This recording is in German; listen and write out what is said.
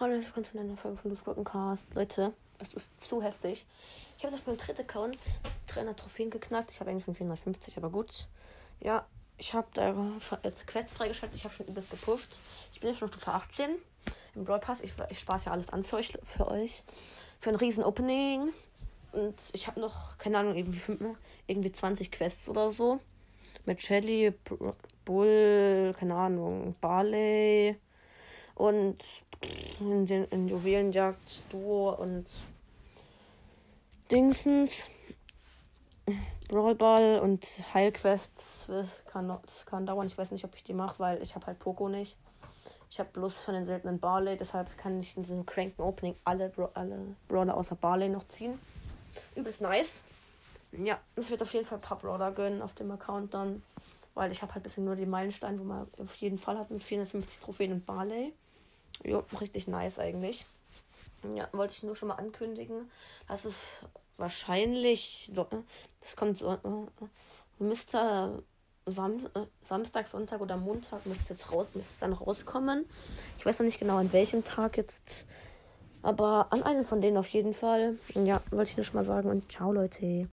Hallo, willkommen zu einer Folge von Luftgurkencast. Leute, es ist zu heftig. Ich habe jetzt auf meinem dritten Account 300 Trophäen geknackt. Ich habe eigentlich schon 450, aber gut. Ja, ich habe da schon jetzt Quests freigeschaltet. Ich habe schon übelst gepusht. Ich bin jetzt schon auf Stufe 18 im Brawl Pass. Ich, ich spaß ja alles an für euch. Für, euch. für ein riesen Opening. Und ich habe noch, keine Ahnung, irgendwie, irgendwie 20 Quests oder so. Mit Shelly, Bull, keine Ahnung, Barley und in, den, in Juwelenjagd, Duo und Dingsens. Brawlball und Heilquests, das kann, das kann dauern. Ich weiß nicht, ob ich die mache, weil ich habe halt Poco nicht. Ich habe bloß von den seltenen Barley, deshalb kann ich in diesem cranken Opening alle, Bra alle Brawler außer Barley noch ziehen. Übelst nice. Ja, es wird auf jeden Fall ein paar Brawler gönnen auf dem Account dann, weil ich habe halt bisschen nur die Meilensteine, wo man auf jeden Fall hat mit 450 Trophäen und Barley. Jo, richtig nice eigentlich. Ja, wollte ich nur schon mal ankündigen. Das ist wahrscheinlich so. Das kommt so. Müsste Sam, Samstag, Sonntag oder Montag müsste jetzt raus, müsste dann rauskommen. Ich weiß noch nicht genau an welchem Tag jetzt. Aber an einem von denen auf jeden Fall. Ja, wollte ich nur schon mal sagen. Und ciao, Leute.